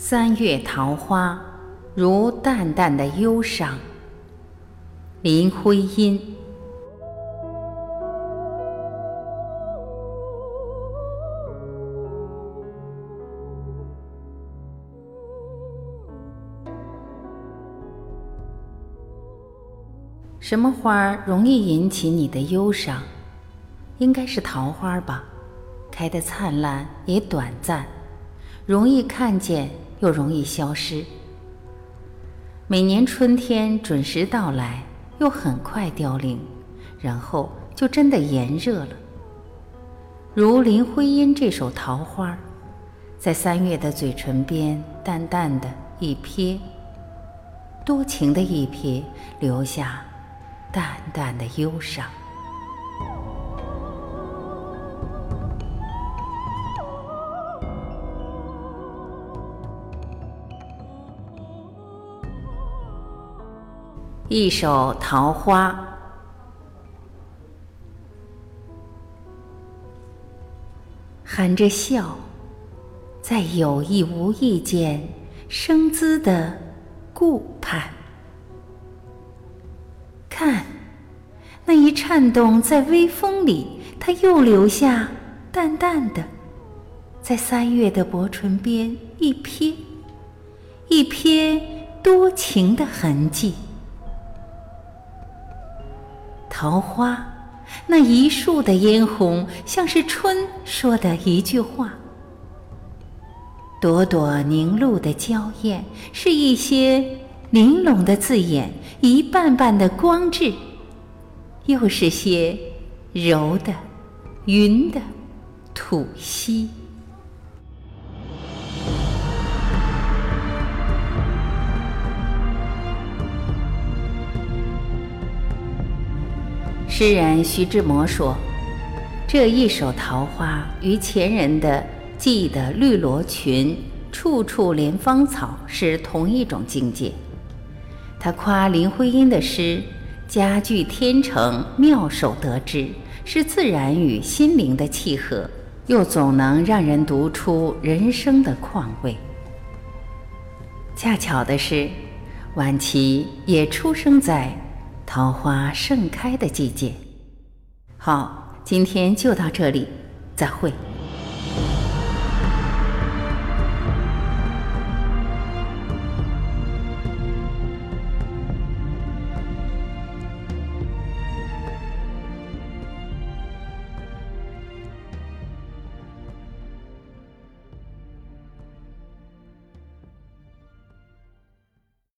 三月桃花，如淡淡的忧伤。林徽因。什么花容易引起你的忧伤？应该是桃花吧，开得灿烂也短暂，容易看见又容易消失。每年春天准时到来，又很快凋零，然后就真的炎热了。如林徽因这首《桃花》，在三月的嘴唇边淡淡的一瞥，多情的一瞥，留下淡淡的忧伤。一首《桃花》，含着笑，在有意无意间生姿的顾盼。看，那一颤动在微风里，它又留下淡淡的，在三月的薄唇边一瞥，一瞥多情的痕迹。桃花，那一树的嫣红，像是春说的一句话；朵朵凝露的娇艳，是一些玲珑的字眼；一瓣瓣的光质，又是些柔的、云的吐息。诗人徐志摩说：“这一首桃花与前人的‘记得绿罗裙，处处怜芳草’是同一种境界。”他夸林徽因的诗佳句天成，妙手得之，是自然与心灵的契合，又总能让人读出人生的况味。恰巧的是，晚琪也出生在。桃花盛开的季节。好，今天就到这里，再会。